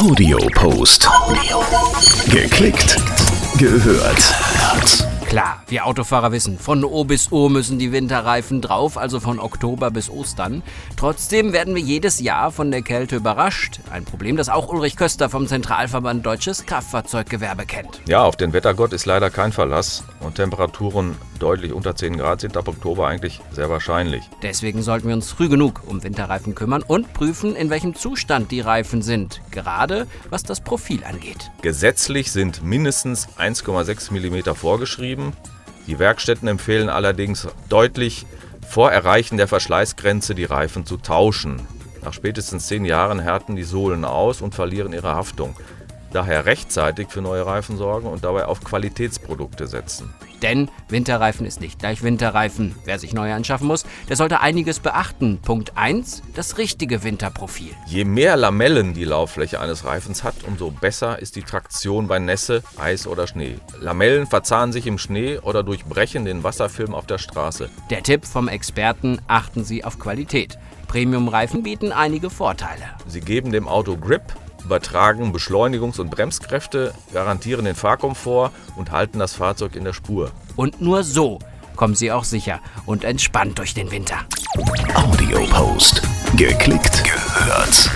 Audiopost. Geklickt, gehört. Klar, wir Autofahrer wissen, von O bis O müssen die Winterreifen drauf, also von Oktober bis Ostern. Trotzdem werden wir jedes Jahr von der Kälte überrascht. Ein Problem, das auch Ulrich Köster vom Zentralverband Deutsches Kraftfahrzeuggewerbe kennt. Ja, auf den Wettergott ist leider kein Verlass und Temperaturen deutlich unter 10 Grad sind ab Oktober eigentlich sehr wahrscheinlich. Deswegen sollten wir uns früh genug um Winterreifen kümmern und prüfen, in welchem Zustand die Reifen sind, gerade was das Profil angeht. Gesetzlich sind mindestens 1,6 mm vorgeschrieben. Die Werkstätten empfehlen allerdings deutlich vor Erreichen der Verschleißgrenze die Reifen zu tauschen. Nach spätestens 10 Jahren härten die Sohlen aus und verlieren ihre Haftung. Daher rechtzeitig für neue Reifen sorgen und dabei auf Qualitätsprodukte setzen. Denn Winterreifen ist nicht gleich Winterreifen. Wer sich neue anschaffen muss, der sollte einiges beachten. Punkt 1, das richtige Winterprofil. Je mehr Lamellen die Lauffläche eines Reifens hat, umso besser ist die Traktion bei Nässe, Eis oder Schnee. Lamellen verzahnen sich im Schnee oder durchbrechen den Wasserfilm auf der Straße. Der Tipp vom Experten, achten Sie auf Qualität. Premium-Reifen bieten einige Vorteile. Sie geben dem Auto Grip, übertragen Beschleunigungs- und Bremskräfte, garantieren den Fahrkomfort und halten das Fahrzeug in der Spur. Und nur so kommen Sie auch sicher und entspannt durch den Winter. Audiopost. Geklickt, gehört.